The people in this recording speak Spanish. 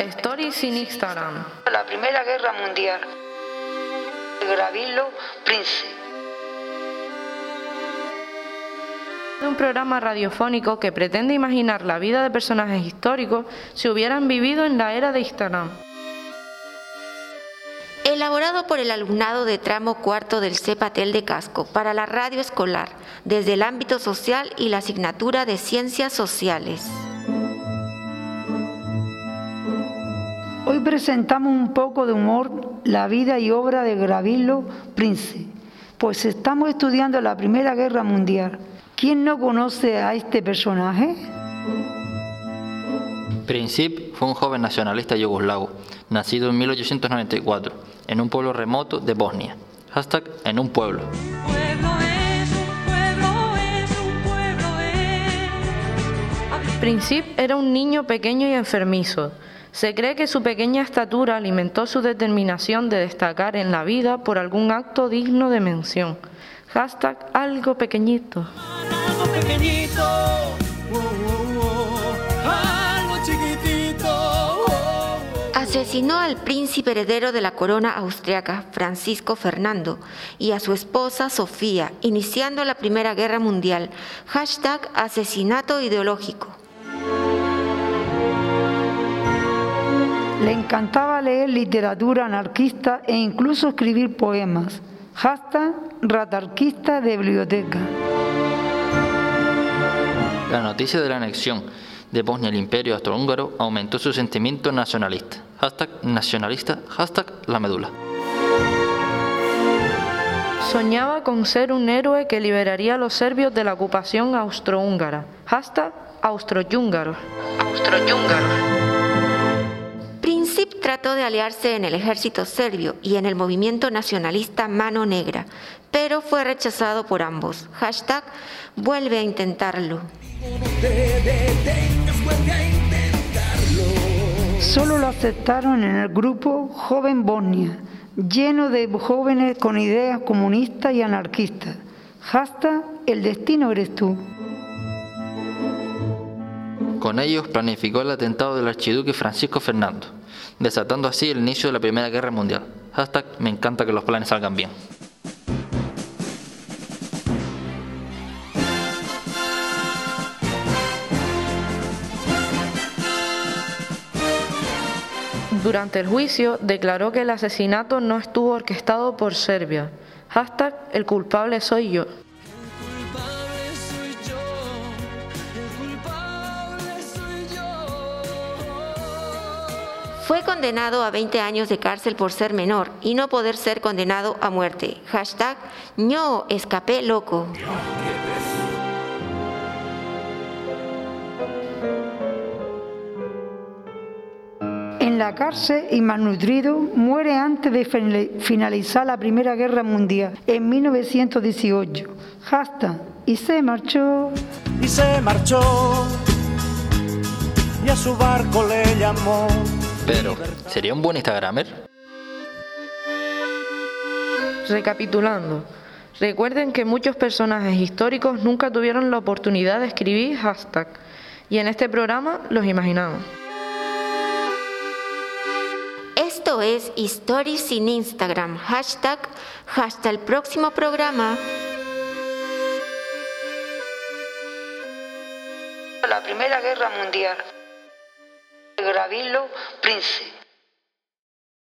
Stories sin Instagram. La Primera Guerra Mundial. Gravilo Prince. Un programa radiofónico que pretende imaginar la vida de personajes históricos si hubieran vivido en la era de Instagram. Elaborado por el alumnado de tramo cuarto del CEPATEL de Casco para la radio escolar, desde el ámbito social y la asignatura de Ciencias Sociales. Hoy presentamos un poco de humor la vida y obra de Gravilo Prince, pues estamos estudiando la Primera Guerra Mundial. ¿Quién no conoce a este personaje? Princip fue un joven nacionalista yugoslavo, nacido en 1894, en un pueblo remoto de Bosnia. Hashtag en un pueblo. Princip era un niño pequeño y enfermizo. Se cree que su pequeña estatura alimentó su determinación de destacar en la vida por algún acto digno de mención. Hashtag algo pequeñito. Algo pequeñito. oh, oh, oh, algo chiquitito. Asesinó al príncipe heredero de la corona austriaca, Francisco Fernando, y a su esposa Sofía, iniciando la Primera Guerra Mundial. Hashtag asesinato ideológico. Le encantaba leer literatura anarquista e incluso escribir poemas. Hashtag ratarquista de biblioteca. La noticia de la anexión de Bosnia al imperio austrohúngaro aumentó su sentimiento nacionalista. Hashtag nacionalista, hashtag la medula. Soñaba con ser un héroe que liberaría a los serbios de la ocupación austrohúngara. Hashtag austroyúngaros. Austroyúngaros. Trató de aliarse en el ejército serbio y en el movimiento nacionalista Mano Negra, pero fue rechazado por ambos. Hashtag vuelve a intentarlo. Solo lo aceptaron en el grupo Joven Bosnia, lleno de jóvenes con ideas comunistas y anarquistas. Hashtag el destino eres tú. Con ellos planificó el atentado del archiduque Francisco Fernando, desatando así el inicio de la Primera Guerra Mundial. Hashtag me encanta que los planes salgan bien. Durante el juicio declaró que el asesinato no estuvo orquestado por Serbia. Hashtag el culpable soy yo. Fue condenado a 20 años de cárcel por ser menor y no poder ser condenado a muerte. Hashtag no escapé loco. En la cárcel y malnutrido, muere antes de fin- finalizar la Primera Guerra Mundial en 1918. Hashtag y se marchó. y se marchó y a su barco le llamó. Pedro, ¿sería un buen Instagramer? Recapitulando, recuerden que muchos personajes históricos nunca tuvieron la oportunidad de escribir hashtag y en este programa los imaginamos. Esto es Stories sin Instagram. Hashtag hasta el próximo programa. La Primera Guerra Mundial. Gravilo Prince.